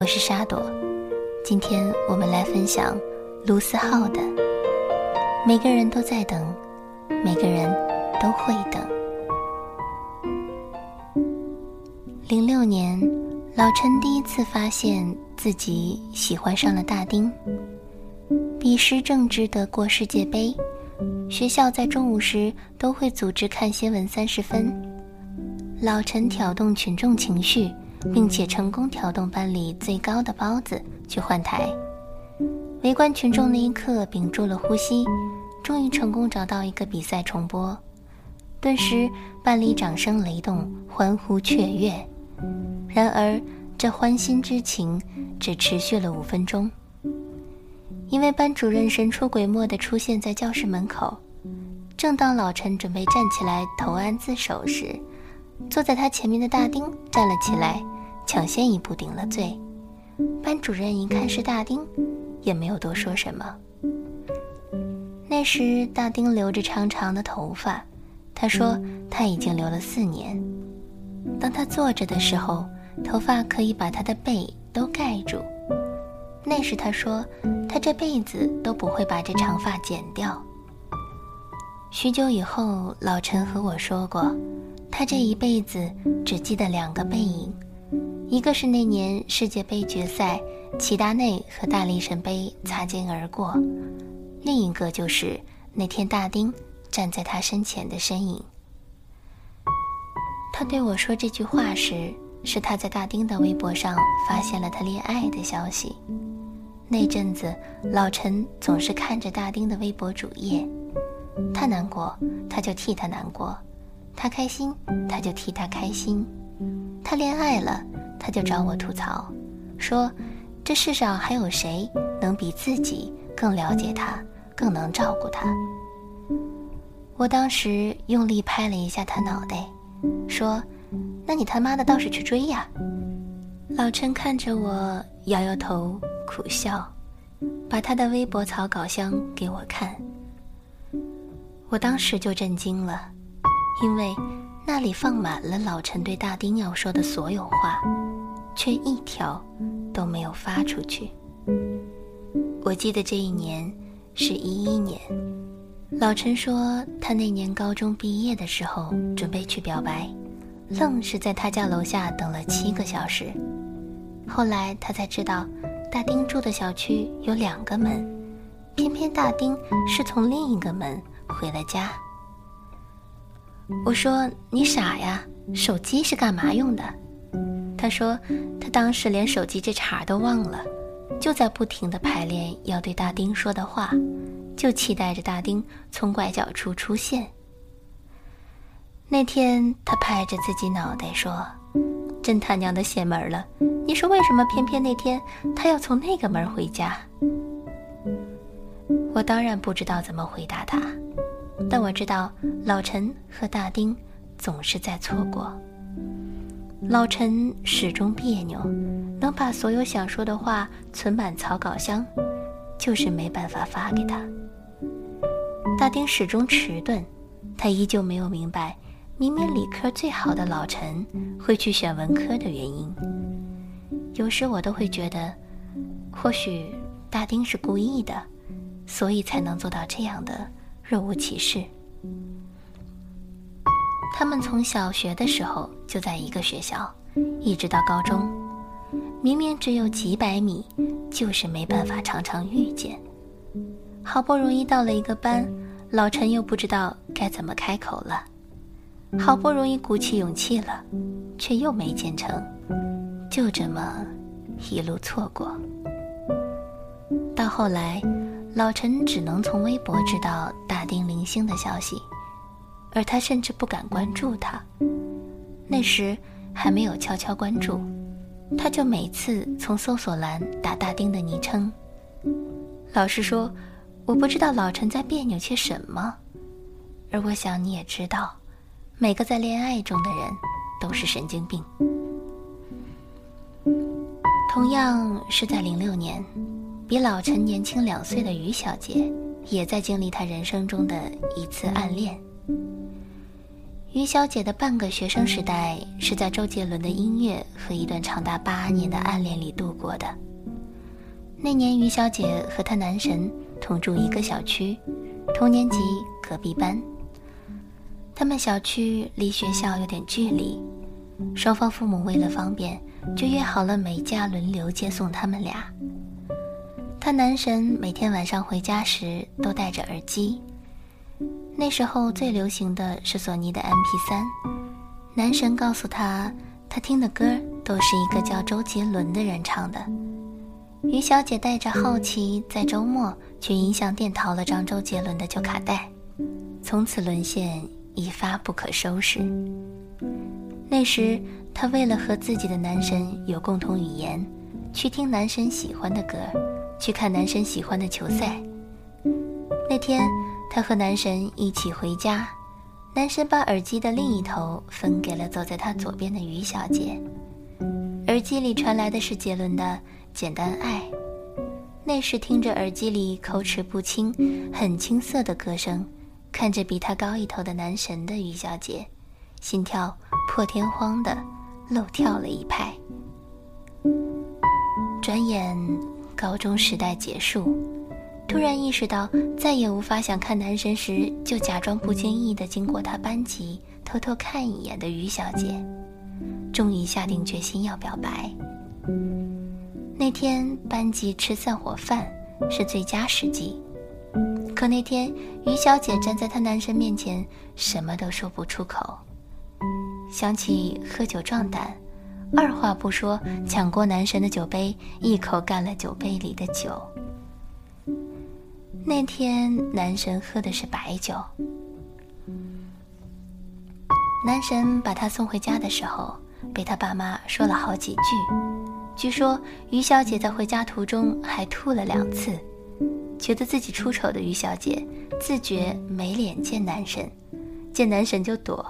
我是沙朵，今天我们来分享卢思浩的《每个人都在等，每个人都会等》。零六年，老陈第一次发现自己喜欢上了大丁。彼时正值德国世界杯，学校在中午时都会组织看新闻三十分，老陈挑动群众情绪。并且成功挑动班里最高的包子去换台，围观群众那一刻屏住了呼吸，终于成功找到一个比赛重播，顿时班里掌声雷动，欢呼雀跃。然而这欢欣之情只持续了五分钟，因为班主任神出鬼没地出现在教室门口，正当老陈准备站起来投案自首时。坐在他前面的大丁站了起来，抢先一步顶了罪。班主任一看是大丁，也没有多说什么。那时大丁留着长长的头发，他说他已经留了四年。当他坐着的时候，头发可以把他的背都盖住。那时他说他这辈子都不会把这长发剪掉。许久以后，老陈和我说过。他这一辈子只记得两个背影，一个是那年世界杯决赛，齐达内和大力神杯擦肩而过，另一个就是那天大丁站在他身前的身影。他对我说这句话时，是他在大丁的微博上发现了他恋爱的消息。那阵子，老陈总是看着大丁的微博主页，他难过，他就替他难过。他开心，他就替他开心；他恋爱了，他就找我吐槽，说：“这世上还有谁能比自己更了解他，更能照顾他？”我当时用力拍了一下他脑袋，说：“那你他妈的倒是去追呀！”老陈看着我，摇摇头，苦笑，把他的微博草稿箱给我看。我当时就震惊了。因为那里放满了老陈对大丁要说的所有话，却一条都没有发出去。我记得这一年是一一年，老陈说他那年高中毕业的时候准备去表白，愣是在他家楼下等了七个小时。后来他才知道，大丁住的小区有两个门，偏偏大丁是从另一个门回了家。我说你傻呀，手机是干嘛用的？他说他当时连手机这茬都忘了，就在不停的排练要对大丁说的话，就期待着大丁从拐角处出现。那天他拍着自己脑袋说：“真他娘的邪门了！你说为什么偏偏那天他要从那个门回家？”我当然不知道怎么回答他。但我知道老陈和大丁总是在错过。老陈始终别扭，能把所有想说的话存满草稿箱，就是没办法发给他。大丁始终迟钝，他依旧没有明白，明明理科最好的老陈会去选文科的原因。有时我都会觉得，或许大丁是故意的，所以才能做到这样的。若无其事。他们从小学的时候就在一个学校，一直到高中，明明只有几百米，就是没办法常常遇见。好不容易到了一个班，老陈又不知道该怎么开口了。好不容易鼓起勇气了，却又没见成，就这么一路错过。到后来。老陈只能从微博知道大丁零星的消息，而他甚至不敢关注他。那时还没有悄悄关注，他就每次从搜索栏打大丁的昵称。老实说，我不知道老陈在别扭些什么，而我想你也知道，每个在恋爱中的人都是神经病。同样是在零六年。比老陈年轻两岁的于小姐，也在经历她人生中的一次暗恋。于小姐的半个学生时代是在周杰伦的音乐和一段长达八年的暗恋里度过的。那年，于小姐和她男神同住一个小区，同年级，隔壁班。他们小区离学校有点距离，双方父母为了方便，就约好了每家轮流接送他们俩。她男神每天晚上回家时都戴着耳机。那时候最流行的是索尼的 MP3。男神告诉他，他听的歌都是一个叫周杰伦的人唱的。于小姐带着好奇，在周末去音像店淘了张周杰伦的旧卡带，从此沦陷一发不可收拾。那时，她为了和自己的男神有共同语言，去听男神喜欢的歌，去看男神喜欢的球赛。那天。他和男神一起回家，男神把耳机的另一头分给了坐在他左边的于小姐。耳机里传来的是杰伦的《简单爱》。那时听着耳机里口齿不清、很青涩的歌声，看着比他高一头的男神的于小姐，心跳破天荒的漏跳了一拍。转眼，高中时代结束。突然意识到再也无法想看男神时，就假装不经意地经过他班级，偷偷看一眼的于小姐，终于下定决心要表白。那天班级吃散伙饭是最佳时机，可那天于小姐站在她男神面前，什么都说不出口。想起喝酒壮胆，二话不说抢过男神的酒杯，一口干了酒杯里的酒。那天，男神喝的是白酒。男神把他送回家的时候，被他爸妈说了好几句。据说于小姐在回家途中还吐了两次，觉得自己出丑的于小姐自觉没脸见男神，见男神就躲，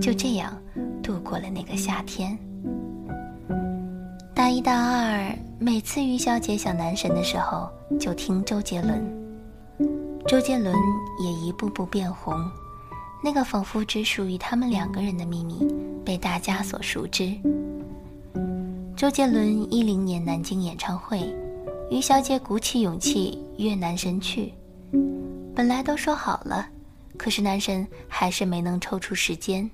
就这样度过了那个夏天。大一、大二，每次于小姐想男神的时候，就听周杰伦。周杰伦也一步步变红，那个仿佛只属于他们两个人的秘密被大家所熟知。周杰伦一零年南京演唱会，于小姐鼓起勇气约男神去，本来都说好了，可是男神还是没能抽出时间。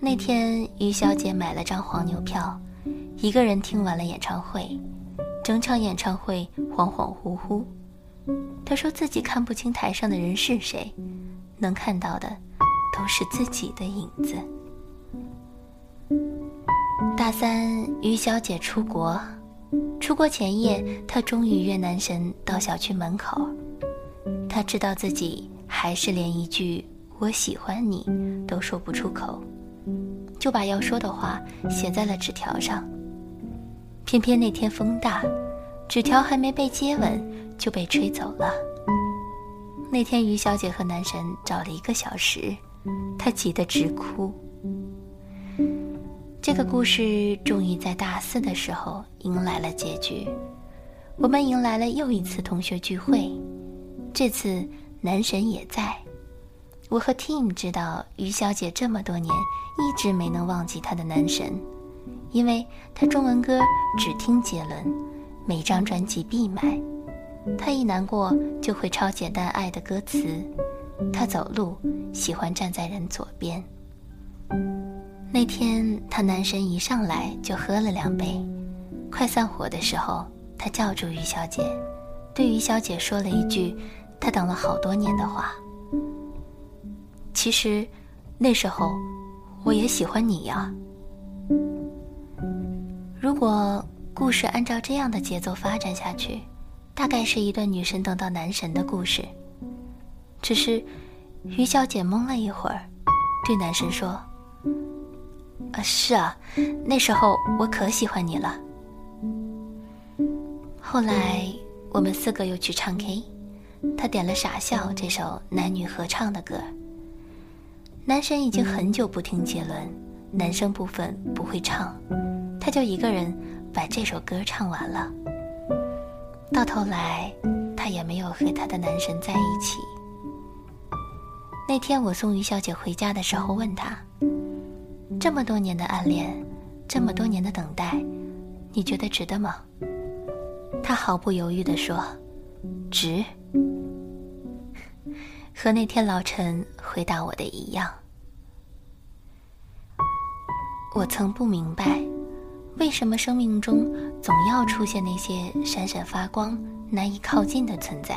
那天于小姐买了张黄牛票，一个人听完了演唱会，整场演唱会恍恍惚惚。他说自己看不清台上的人是谁，能看到的都是自己的影子。大三，于小姐出国，出国前夜，她终于约男神到小区门口。她知道自己还是连一句“我喜欢你”都说不出口，就把要说的话写在了纸条上。偏偏那天风大，纸条还没被接吻。就被吹走了。那天，于小姐和男神找了一个小时，她急得直哭。这个故事终于在大四的时候迎来了结局。我们迎来了又一次同学聚会，这次男神也在。我和 Team 知道于小姐这么多年一直没能忘记她的男神，因为她中文歌只听杰伦，每张专辑必买。他一难过就会抄《简单爱》的歌词。他走路喜欢站在人左边。那天他男神一上来就喝了两杯，快散伙的时候，他叫住于小姐，对于小姐说了一句他等了好多年的话：“其实，那时候我也喜欢你呀。”果故事按照这样的节奏发展下去。大概是一段女神等到男神的故事。只是，于小姐懵了一会儿，对男神说：“啊，是啊，那时候我可喜欢你了。”后来我们四个又去唱 K，他点了《傻笑》这首男女合唱的歌。男神已经很久不听杰伦，男生部分不会唱，他就一个人把这首歌唱完了。到头来，她也没有和她的男神在一起。那天我送于小姐回家的时候，问她：“这么多年的暗恋，这么多年的等待，你觉得值得吗？”她毫不犹豫地说：“值。”和那天老陈回答我的一样。我曾不明白，为什么生命中总要出现那些闪闪发光、难以靠近的存在。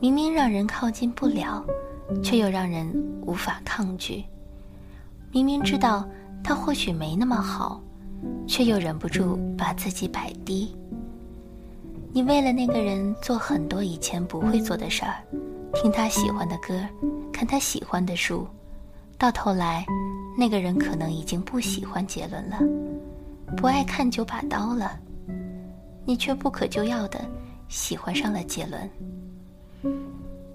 明明让人靠近不了。却又让人无法抗拒。明明知道他或许没那么好，却又忍不住把自己摆低。你为了那个人做很多以前不会做的事儿，听他喜欢的歌，看他喜欢的书，到头来，那个人可能已经不喜欢杰伦了，不爱看九把刀了，你却不可救药的喜欢上了杰伦。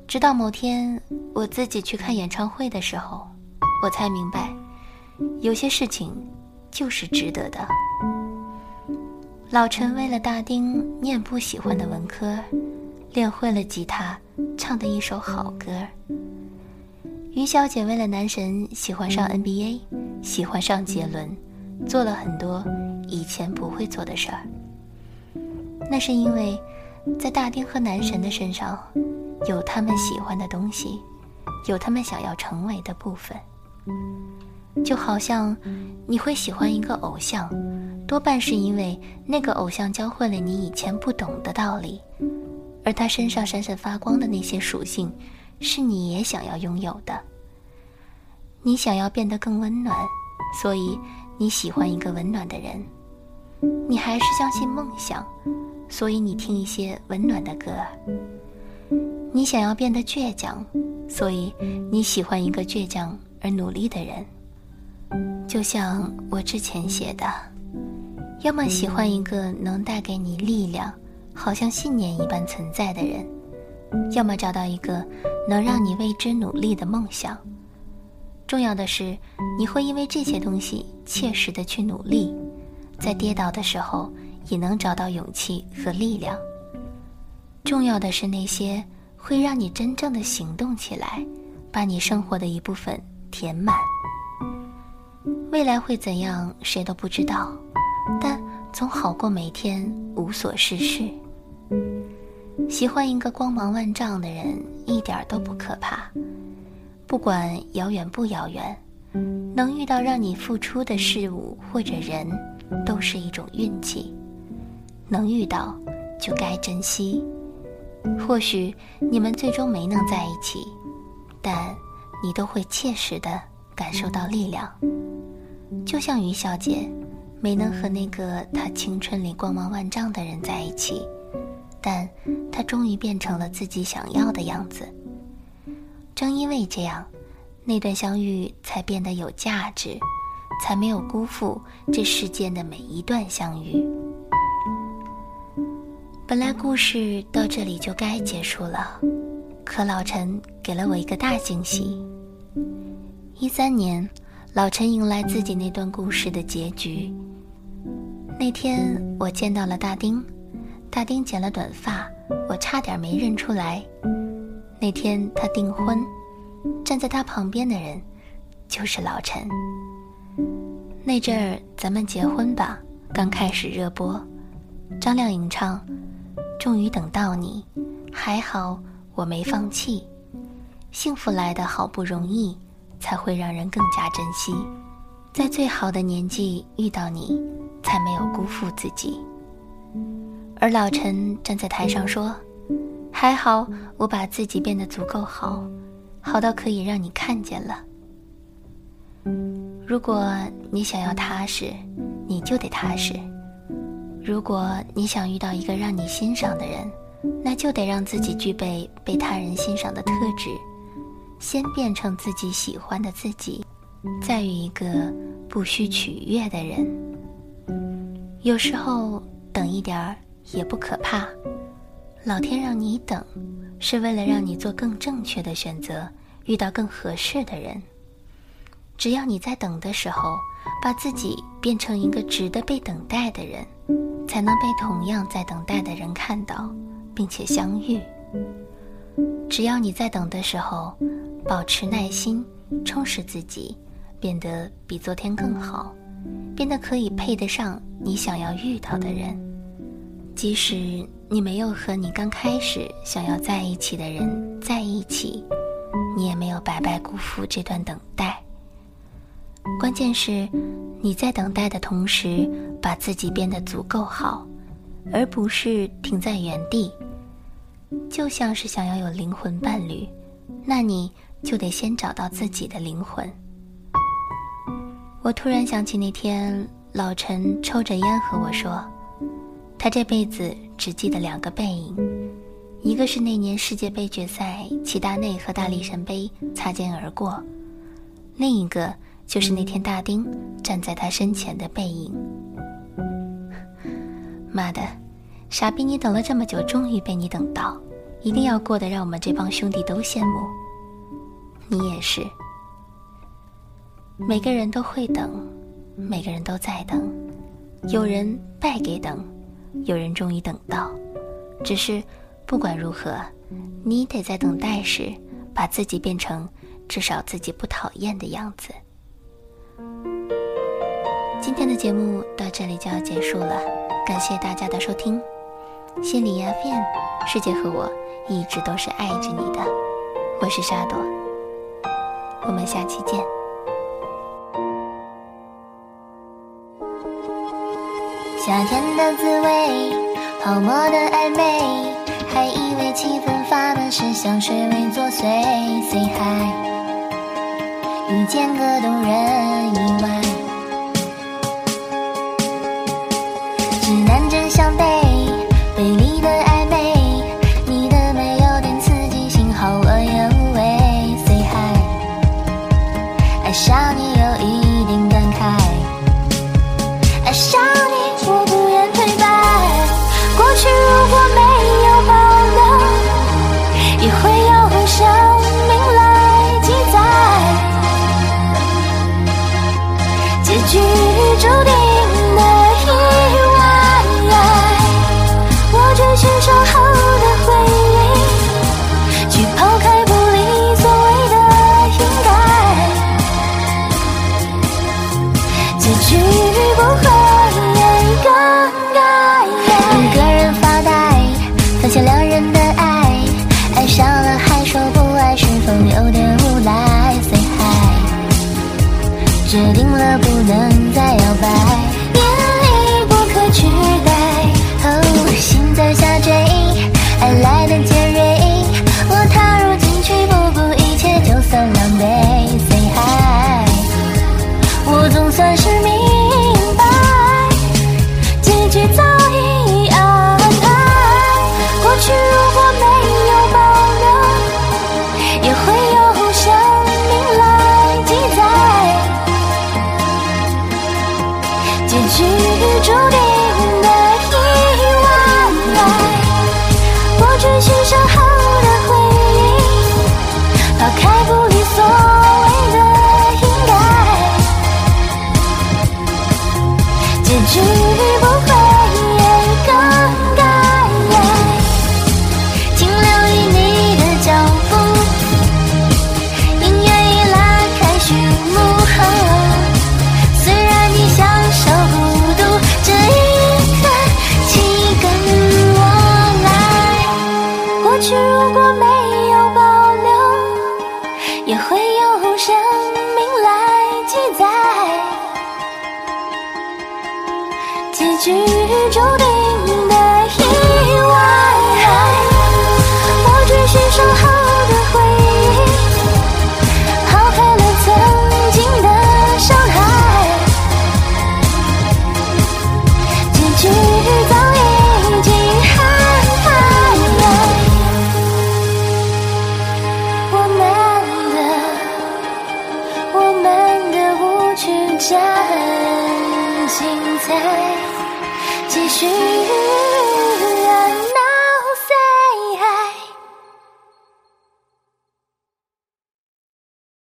直到某天，我自己去看演唱会的时候，我才明白，有些事情就是值得的。老陈为了大丁念不喜欢的文科，练会了吉他，唱的一首好歌。于小姐为了男神喜欢上 NBA，喜欢上杰伦，做了很多以前不会做的事儿。那是因为，在大丁和男神的身上。有他们喜欢的东西，有他们想要成为的部分。就好像你会喜欢一个偶像，多半是因为那个偶像教会了你以前不懂的道理，而他身上闪闪发光的那些属性，是你也想要拥有的。你想要变得更温暖，所以你喜欢一个温暖的人。你还是相信梦想，所以你听一些温暖的歌。你想要变得倔强，所以你喜欢一个倔强而努力的人。就像我之前写的，要么喜欢一个能带给你力量，好像信念一般存在的人，要么找到一个能让你为之努力的梦想。重要的是，你会因为这些东西切实的去努力，在跌倒的时候也能找到勇气和力量。重要的是那些。会让你真正的行动起来，把你生活的一部分填满。未来会怎样，谁都不知道，但总好过每天无所事事。喜欢一个光芒万丈的人一点都不可怕，不管遥远不遥远，能遇到让你付出的事物或者人，都是一种运气。能遇到，就该珍惜。或许你们最终没能在一起，但你都会切实的感受到力量。就像于小姐没能和那个她青春里光芒万丈的人在一起，但她终于变成了自己想要的样子。正因为这样，那段相遇才变得有价值，才没有辜负这世间的每一段相遇。本来故事到这里就该结束了，可老陈给了我一个大惊喜。一三年，老陈迎来自己那段故事的结局。那天我见到了大丁，大丁剪了短发，我差点没认出来。那天他订婚，站在他旁边的人就是老陈。那阵儿咱们结婚吧，刚开始热播，张靓颖唱。终于等到你，还好我没放弃。幸福来的好不容易，才会让人更加珍惜。在最好的年纪遇到你，才没有辜负自己。而老陈站在台上说：“还好我把自己变得足够好，好到可以让你看见了。如果你想要踏实，你就得踏实。”如果你想遇到一个让你欣赏的人，那就得让自己具备被他人欣赏的特质，先变成自己喜欢的自己，再遇一个不需取悦的人。有时候等一点儿也不可怕，老天让你等，是为了让你做更正确的选择，遇到更合适的人。只要你在等的时候，把自己变成一个值得被等待的人。才能被同样在等待的人看到，并且相遇。只要你在等的时候，保持耐心，充实自己，变得比昨天更好，变得可以配得上你想要遇到的人。即使你没有和你刚开始想要在一起的人在一起，你也没有白白辜负这段等待。关键是，你在等待的同时，把自己变得足够好，而不是停在原地。就像是想要有灵魂伴侣，那你就得先找到自己的灵魂。我突然想起那天老陈抽着烟和我说，他这辈子只记得两个背影，一个是那年世界杯决赛，齐达内和大力神杯擦肩而过，另一个就是那天大丁站在他身前的背影。妈的！傻逼，你等了这么久，终于被你等到，一定要过得让我们这帮兄弟都羡慕。你也是。每个人都会等，每个人都在等，有人败给等，有人终于等到。只是不管如何，你得在等待时把自己变成至少自己不讨厌的样子。今天的节目到这里就要结束了，感谢大家的收听。心理鸦片，世界和我一直都是爱着你的。我是沙朵，我们下期见。夏天的滋味，泡沫的暧昧，还以为气氛发闷是香水味作祟。Say hi，遇见个动人意外，结